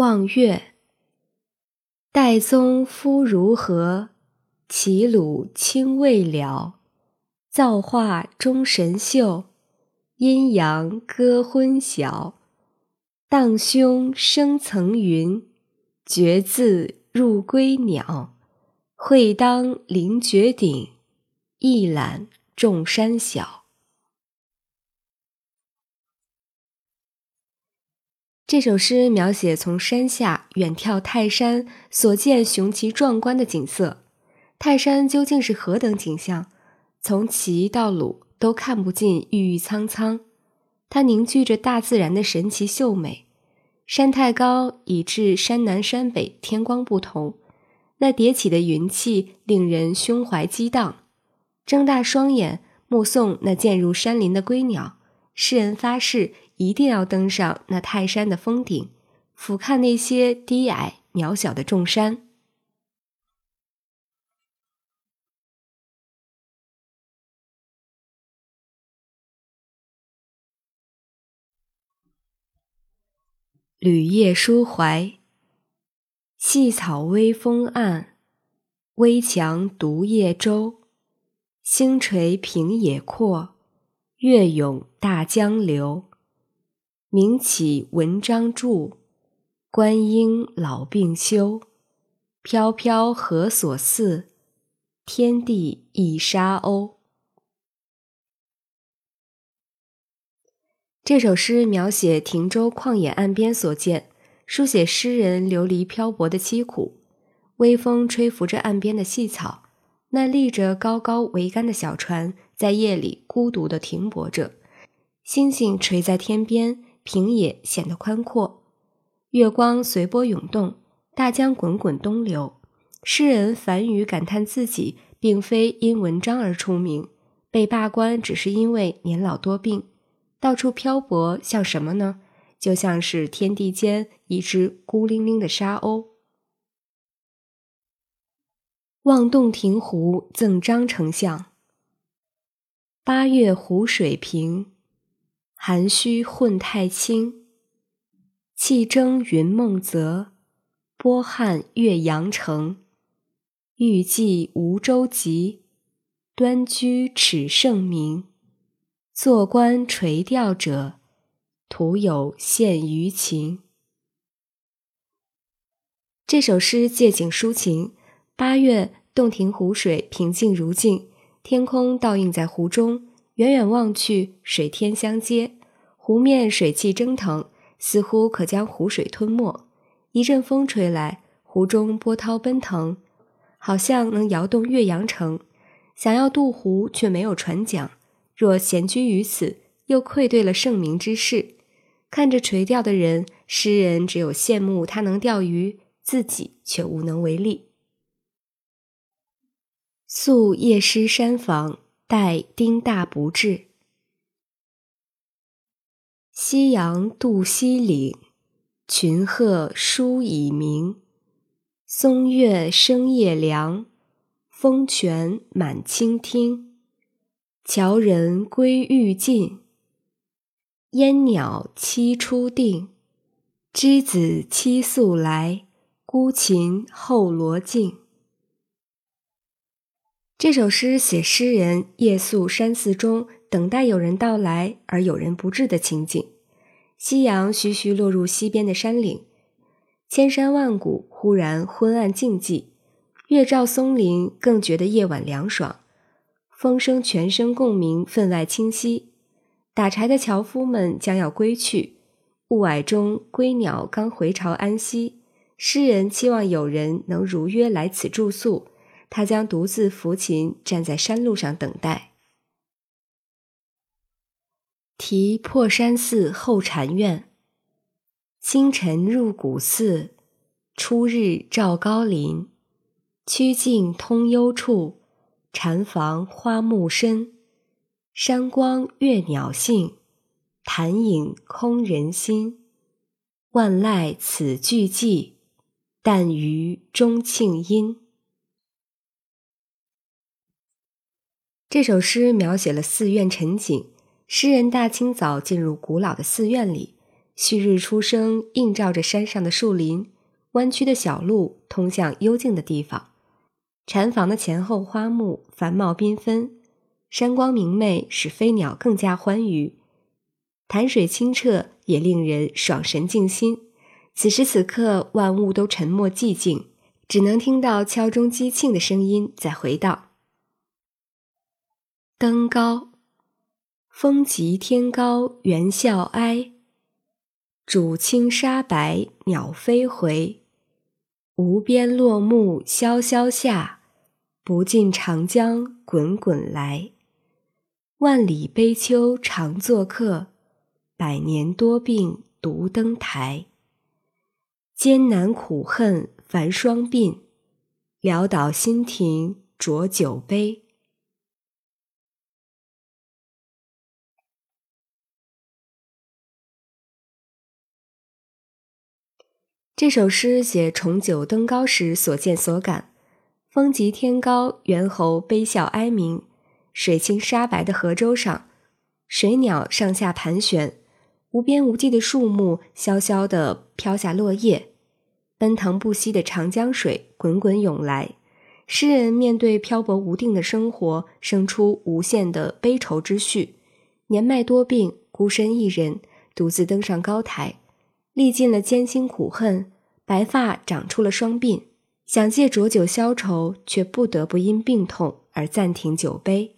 望月。岱宗夫如何？齐鲁青未了。造化钟神秀，阴阳割昏晓。荡胸生层云，决眦入归鸟。会当凌绝顶，一览众山小。这首诗描写从山下远眺泰山所见雄奇壮观的景色。泰山究竟是何等景象？从齐到鲁都看不尽郁郁苍苍。它凝聚着大自然的神奇秀美。山太高，以致山南山北天光不同。那叠起的云气令人胸怀激荡。睁大双眼目送那渐入山林的归鸟，诗人发誓。一定要登上那泰山的峰顶，俯瞰那些低矮渺小的众山。旅夜抒怀，细草微风岸，危墙独夜舟。星垂平野阔，月涌大江流。名启文章著，观音老病休。飘飘何所似？天地一沙鸥。这首诗描写亭州旷野岸边所见，书写诗人流离漂泊的凄苦。微风吹拂着岸边的细草，那立着高高桅杆的小船在夜里孤独地停泊着。星星垂在天边。平野显得宽阔，月光随波涌动，大江滚滚东流。诗人樊于感叹自己并非因文章而出名，被罢官只是因为年老多病，到处漂泊像什么呢？就像是天地间一只孤零零的沙鸥。望洞庭湖赠张丞相。八月湖水平。寒虚混太清，气蒸云梦泽，波撼岳阳城。欲济无舟楫，端居耻圣明。坐观垂钓者，徒有羡鱼情。这首诗借景抒情。八月，洞庭湖水平静如镜，天空倒映在湖中。远远望去，水天相接，湖面水汽蒸腾，似乎可将湖水吞没。一阵风吹来，湖中波涛奔腾，好像能摇动岳阳城。想要渡湖，却没有船桨。若闲居于此，又愧对了圣明之事。看着垂钓的人，诗人只有羡慕他能钓鱼，自己却无能为力。宿夜诗山房。待丁大不至，夕阳渡西岭，群鹤书已鸣。松月生夜凉，风泉满清听。樵人归欲尽，烟鸟栖初定。之子期宿来，孤琴后罗镜。这首诗写诗人夜宿山寺中，等待有人到来而有人不至的情景。夕阳徐徐落入西边的山岭，千山万谷忽然昏暗静寂，月照松林，更觉得夜晚凉爽。风声全声共鸣，分外清晰。打柴的樵夫们将要归去，雾霭中归鸟刚回巢安息。诗人期望有人能如约来此住宿。他将独自抚琴，站在山路上等待。题破山寺后禅院。清晨入古寺，初日照高林。曲径通幽处，禅房花木深。山光悦鸟性，潭影空人心。万籁此俱寂，但余钟磬音。这首诗描写了寺院陈景。诗人大清早进入古老的寺院里，旭日初升，映照着山上的树林，弯曲的小路通向幽静的地方。禅房的前后花木繁茂缤纷，山光明媚，使飞鸟更加欢愉。潭水清澈，也令人爽神静心。此时此刻，万物都沉默寂静，只能听到敲钟击磬的声音在回荡。登高，风急天高猿啸哀。渚清沙白，鸟飞回。无边落木萧萧下，不尽长江滚滚来。万里悲秋常作客，百年多病独登台。艰难苦恨繁霜鬓，潦倒新停浊酒杯。这首诗写重九登高时所见所感。风急天高，猿猴悲啸哀鸣；水清沙白的河洲上，水鸟上下盘旋；无边无际的树木萧萧地飘下落叶；奔腾不息的长江水滚滚涌来。诗人面对漂泊无定的生活，生出无限的悲愁之绪。年迈多病，孤身一人，独自登上高台。历尽了艰辛苦恨，白发长出了双鬓，想借浊酒消愁，却不得不因病痛而暂停酒杯。